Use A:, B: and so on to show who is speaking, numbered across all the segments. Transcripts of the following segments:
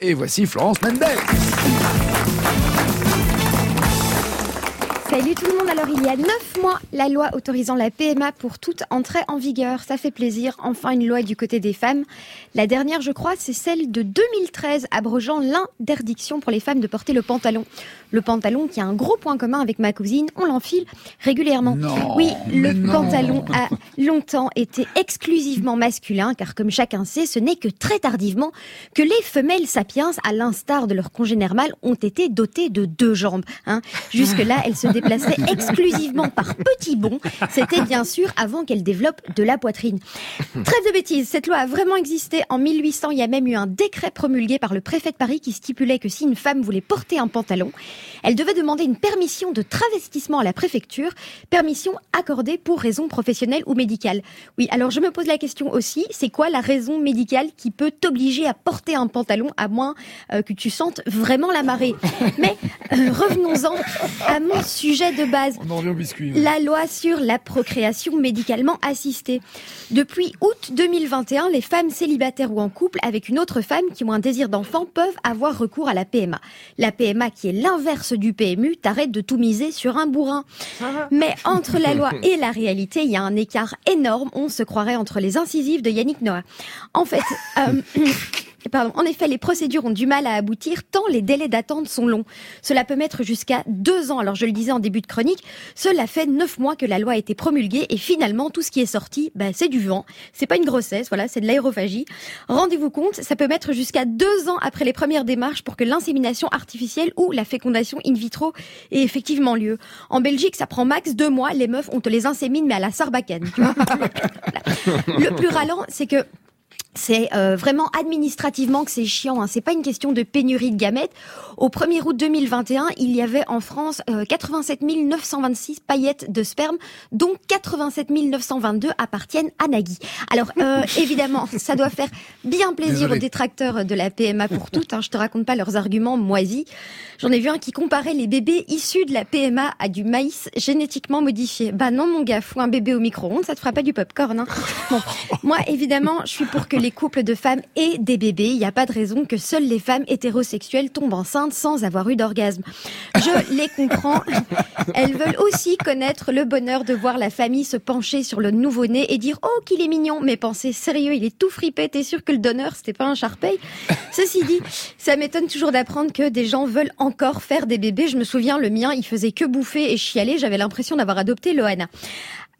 A: Et voici Florence Mendes.
B: Salut tout le monde, alors il y a 9 mois, la loi autorisant la PMA pour toutes entrait en vigueur. Ça fait plaisir, enfin une loi du côté des femmes. La dernière, je crois, c'est celle de 2013, abrogeant l'interdiction pour les femmes de porter le pantalon. Le pantalon qui a un gros point commun avec ma cousine, on l'enfile régulièrement.
A: Non,
B: oui, le
A: non.
B: pantalon a longtemps été exclusivement masculin, car comme chacun sait, ce n'est que très tardivement que les femelles sapiens, à l'instar de leurs congénères mâles, ont été dotées de deux jambes. Hein. Jusque-là, elles se déplaçaient exclusivement par petits bonds. C'était bien sûr avant qu'elles développent de la poitrine. Trêve de bêtises, cette loi a vraiment existé en 1800. Il y a même eu un décret promulgué par le préfet de Paris qui stipulait que si une femme voulait porter un pantalon, elle devait demander une permission de travestissement à la préfecture, permission accordée pour raison professionnelle ou médicale. Oui, alors je me pose la question aussi, c'est quoi la raison médicale qui peut t'obliger à porter un pantalon à moins euh, que tu sentes vraiment la marée? Mais euh, revenons-en à mon sujet de base.
A: On en revient au biscuit. ouais.
B: La loi sur la procréation médicalement assistée. Depuis août 2021, les femmes célibataires ou en couple avec une autre femme qui ont un désir d'enfant peuvent avoir recours à la PMA. La PMA qui est l'inverse du PMU, t'arrêtes de tout miser sur un bourrin. Mais entre la loi et la réalité, il y a un écart énorme. On se croirait entre les incisives de Yannick Noah. En fait, euh, En effet, les procédures ont du mal à aboutir tant les délais d'attente sont longs. Cela peut mettre jusqu'à deux ans. Alors, je le disais en début de chronique, cela fait neuf mois que la loi a été promulguée et finalement, tout ce qui est sorti, bah, c'est du vent. C'est pas une grossesse, voilà, c'est de l'aérophagie. Rendez-vous compte, ça peut mettre jusqu'à deux ans après les premières démarches pour que l'insémination artificielle ou la fécondation in vitro ait effectivement lieu. En Belgique, ça prend max deux mois. Les meufs, on te les insémine, mais à la sarbacane. Le plus ralent, c'est que c'est euh, vraiment administrativement que c'est chiant. Hein. C'est pas une question de pénurie de gamètes. Au 1er août 2021, il y avait en France euh, 87 926 paillettes de sperme, dont 87 922 appartiennent à Nagui. Alors euh, évidemment, ça doit faire bien plaisir
A: Désolé.
B: aux détracteurs de la PMA pour toutes. Hein. Je te raconte pas leurs arguments moisis. J'en ai vu un qui comparait les bébés issus de la PMA à du maïs génétiquement modifié. Bah non mon gars, fous un bébé au micro-ondes, ça te fera pas du popcorn. Hein. Bon, moi évidemment, je suis pour que les couples de femmes aient des bébés. Il n'y a pas de raison que seules les femmes hétérosexuelles tombent enceintes sans avoir eu d'orgasme. Je les comprends. Elles veulent aussi connaître le bonheur de voir la famille se pencher sur le nouveau-né et dire oh qu'il est mignon. Mais pensez sérieux, il est tout fripé. T'es sûr que le donneur c'était pas un charpey? Ceci dit, ça m'étonne toujours d'apprendre que des gens veulent encore faire des bébés. Je me souviens, le mien, il faisait que bouffer et chialer. J'avais l'impression d'avoir adopté Loana.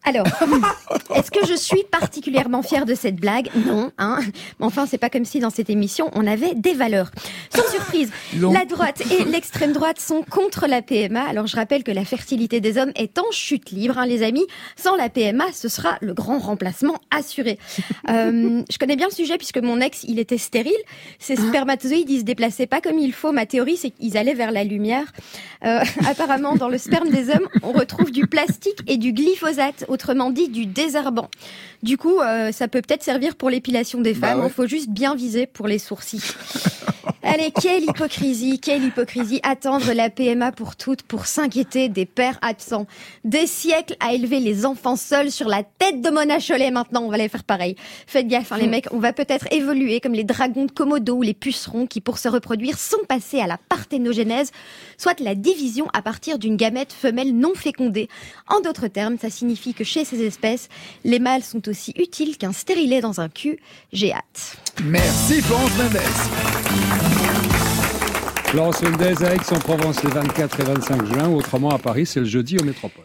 B: Alors, est-ce que je suis particulièrement fière de cette blague? Non, hein. Mais enfin, c'est pas comme si dans cette émission on avait des valeurs. Sans surprise, la droite et l'extrême droite sont contre la PMA. Alors, je rappelle que la fertilité des hommes est en chute libre, hein, les amis. Sans la PMA, ce sera le grand remplacement assuré. Euh, je connais bien le sujet puisque mon ex, il était stérile. Ses spermatozoïdes, ils se déplaçaient pas comme il faut. Ma théorie, c'est qu'ils allaient vers la lumière. Euh, apparemment, dans le sperme des hommes, on retrouve du plastique et du glyphosate, autrement dit du désherbant. Du coup, euh, ça peut peut-être servir pour l'épilation des
A: Bah
B: femmes. Il
A: ouais.
B: faut juste bien viser pour les sourcils. Allez, quelle hypocrisie, quelle hypocrisie. Attendre la PMA pour toutes, pour s'inquiéter des pères absents. Des siècles à élever les enfants seuls sur la tête de Mona Chollet. Maintenant, on va les faire pareil. Faites gaffe, hein, les mecs, on va peut-être évoluer comme les dragons de Komodo ou les pucerons qui, pour se reproduire, sont passés à la parthénogénèse, soit la division à partir d'une gamète femelle non fécondée. En d'autres termes, ça signifie que chez ces espèces, les mâles sont aussi utiles qu'un stérilet dans un cul. J'ai hâte.
A: Merci Florence Mendes.
C: Florence Mendez à Aix-en-Provence les 24 et 25 juin. Autrement, à Paris, c'est le jeudi au Métropole.